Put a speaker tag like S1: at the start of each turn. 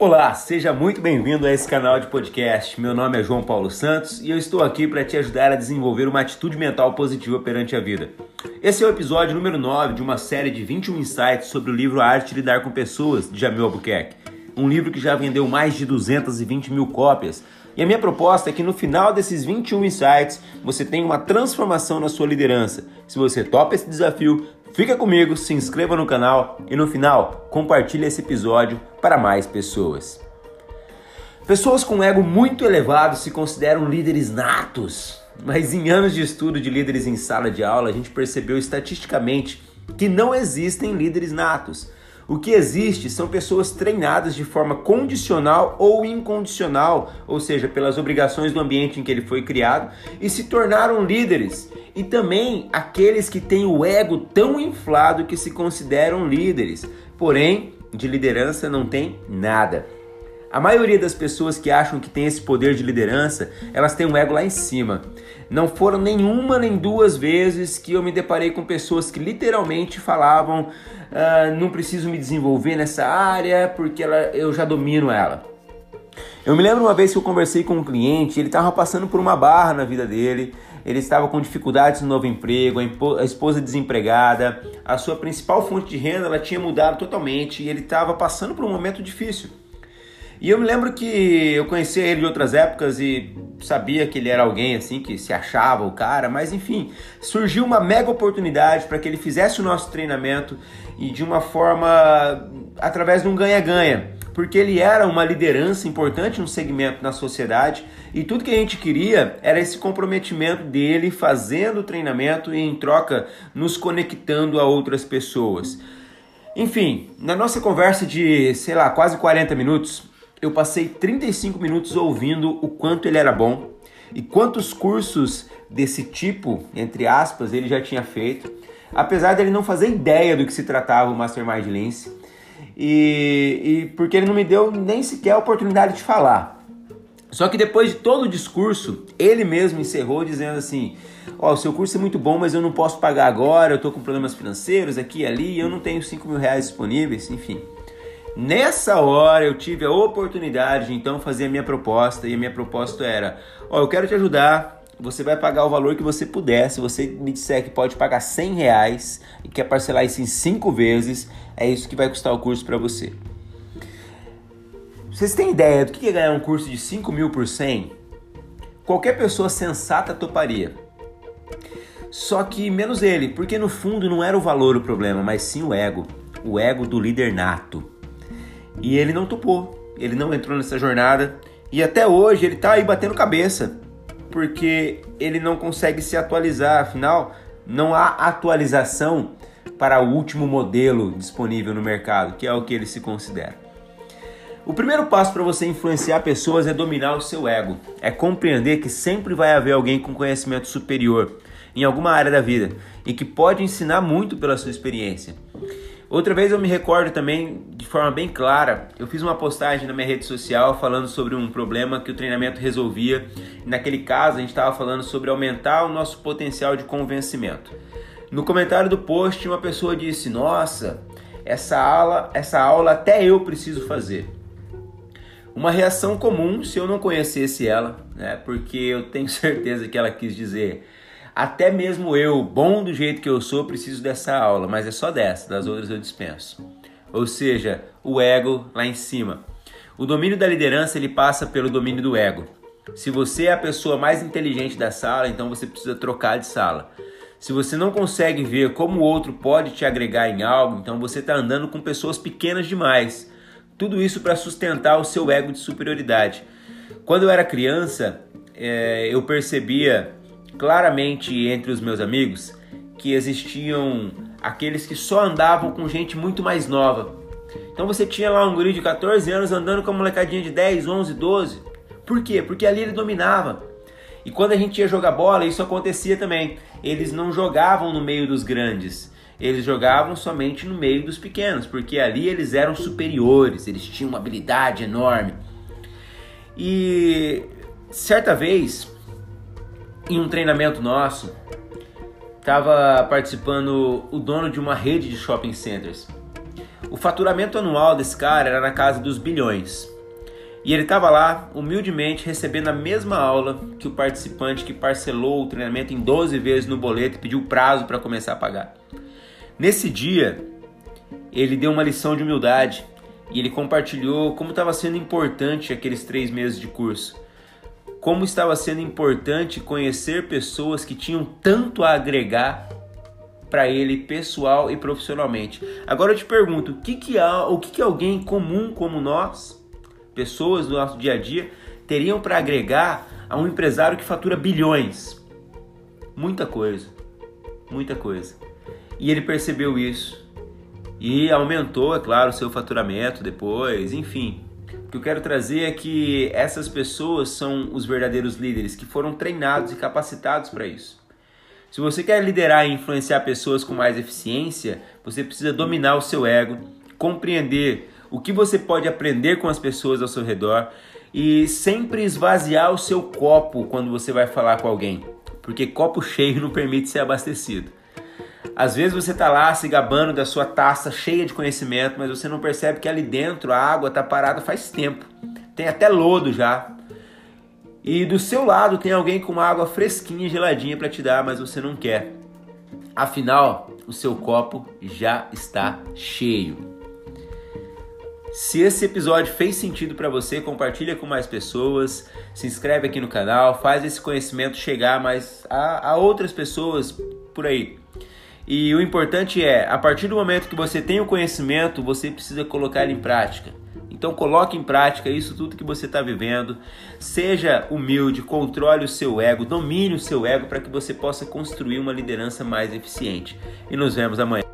S1: Olá, seja muito bem-vindo a esse canal de podcast. Meu nome é João Paulo Santos e eu estou aqui para te ajudar a desenvolver uma atitude mental positiva perante a vida. Esse é o episódio número 9 de uma série de 21 insights sobre o livro A Arte de Lidar com Pessoas, de Jamil Albuquerque. Um livro que já vendeu mais de 220 mil cópias. E a minha proposta é que no final desses 21 insights você tenha uma transformação na sua liderança. Se você topa esse desafio, Fica comigo, se inscreva no canal e no final compartilhe esse episódio para mais pessoas. Pessoas com ego muito elevado se consideram líderes natos, mas em anos de estudo de líderes em sala de aula, a gente percebeu estatisticamente que não existem líderes natos. O que existe são pessoas treinadas de forma condicional ou incondicional, ou seja, pelas obrigações do ambiente em que ele foi criado, e se tornaram líderes. E também aqueles que têm o ego tão inflado que se consideram líderes, porém de liderança não tem nada. A maioria das pessoas que acham que tem esse poder de liderança, elas têm um ego lá em cima. Não foram nenhuma nem duas vezes que eu me deparei com pessoas que literalmente falavam: ah, não preciso me desenvolver nessa área porque ela, eu já domino ela. Eu me lembro uma vez que eu conversei com um cliente, ele estava passando por uma barra na vida dele, ele estava com dificuldades no novo emprego, a esposa desempregada, a sua principal fonte de renda ela tinha mudado totalmente e ele estava passando por um momento difícil. E eu me lembro que eu conhecia ele de outras épocas e sabia que ele era alguém assim que se achava o cara, mas enfim, surgiu uma mega oportunidade para que ele fizesse o nosso treinamento e de uma forma através de um ganha-ganha, porque ele era uma liderança importante no segmento na sociedade e tudo que a gente queria era esse comprometimento dele fazendo o treinamento e em troca nos conectando a outras pessoas. Enfim, na nossa conversa de, sei lá, quase 40 minutos, eu passei 35 minutos ouvindo o quanto ele era bom e quantos cursos desse tipo, entre aspas, ele já tinha feito, apesar dele não fazer ideia do que se tratava o Mastermind Lince, e, e porque ele não me deu nem sequer a oportunidade de falar. Só que depois de todo o discurso, ele mesmo encerrou dizendo assim: Ó, oh, seu curso é muito bom, mas eu não posso pagar agora, eu tô com problemas financeiros aqui e ali, eu não tenho 5 mil reais disponíveis, enfim. Nessa hora eu tive a oportunidade de então fazer a minha proposta e a minha proposta era: ó, eu quero te ajudar. Você vai pagar o valor que você puder. Se você me disser que pode pagar 100 reais e quer parcelar isso em 5 vezes, é isso que vai custar o curso para você. Vocês têm ideia do que é ganhar um curso de 5 mil por 100? Qualquer pessoa sensata toparia. Só que menos ele, porque no fundo não era o valor o problema, mas sim o ego. O ego do líder nato. E ele não topou, ele não entrou nessa jornada e até hoje ele está aí batendo cabeça, porque ele não consegue se atualizar, afinal, não há atualização para o último modelo disponível no mercado, que é o que ele se considera. O primeiro passo para você influenciar pessoas é dominar o seu ego, é compreender que sempre vai haver alguém com conhecimento superior em alguma área da vida e que pode ensinar muito pela sua experiência. Outra vez eu me recordo também forma bem clara, eu fiz uma postagem na minha rede social falando sobre um problema que o treinamento resolvia. Naquele caso, a gente estava falando sobre aumentar o nosso potencial de convencimento. No comentário do post, uma pessoa disse: "Nossa, essa aula, essa aula até eu preciso fazer". Uma reação comum se eu não conhecesse ela, né? Porque eu tenho certeza que ela quis dizer até mesmo eu, bom do jeito que eu sou, preciso dessa aula, mas é só dessa, das outras eu dispenso. Ou seja, o ego lá em cima. O domínio da liderança ele passa pelo domínio do ego. Se você é a pessoa mais inteligente da sala, então você precisa trocar de sala. Se você não consegue ver como o outro pode te agregar em algo, então você está andando com pessoas pequenas demais. Tudo isso para sustentar o seu ego de superioridade. Quando eu era criança, é, eu percebia claramente entre os meus amigos que existiam aqueles que só andavam com gente muito mais nova. Então você tinha lá um guri de 14 anos andando com uma molecadinha de 10, 11, 12. Por quê? Porque ali ele dominava. E quando a gente ia jogar bola, isso acontecia também. Eles não jogavam no meio dos grandes. Eles jogavam somente no meio dos pequenos, porque ali eles eram superiores, eles tinham uma habilidade enorme. E certa vez, em um treinamento nosso, estava participando o dono de uma rede de shopping centers. O faturamento anual desse cara era na casa dos bilhões. E ele estava lá, humildemente, recebendo a mesma aula que o participante que parcelou o treinamento em 12 vezes no boleto e pediu prazo para começar a pagar. Nesse dia, ele deu uma lição de humildade e ele compartilhou como estava sendo importante aqueles três meses de curso. Como estava sendo importante conhecer pessoas que tinham tanto a agregar para ele pessoal e profissionalmente. Agora eu te pergunto, o que, que há, o que, que alguém comum como nós, pessoas do nosso dia a dia, teriam para agregar a um empresário que fatura bilhões? Muita coisa, muita coisa. E ele percebeu isso e aumentou, é claro, o seu faturamento depois, enfim. O que eu quero trazer é que essas pessoas são os verdadeiros líderes que foram treinados e capacitados para isso. Se você quer liderar e influenciar pessoas com mais eficiência, você precisa dominar o seu ego, compreender o que você pode aprender com as pessoas ao seu redor e sempre esvaziar o seu copo quando você vai falar com alguém, porque copo cheio não permite ser abastecido. Às vezes você está lá se gabando da sua taça cheia de conhecimento, mas você não percebe que ali dentro a água está parada faz tempo. Tem até lodo já. E do seu lado tem alguém com uma água fresquinha geladinha para te dar, mas você não quer. Afinal, o seu copo já está cheio. Se esse episódio fez sentido para você, compartilha com mais pessoas, se inscreve aqui no canal, faz esse conhecimento chegar mais a, a outras pessoas por aí. E o importante é, a partir do momento que você tem o conhecimento, você precisa colocar ele em prática. Então coloque em prática isso tudo que você está vivendo. Seja humilde, controle o seu ego, domine o seu ego para que você possa construir uma liderança mais eficiente. E nos vemos amanhã.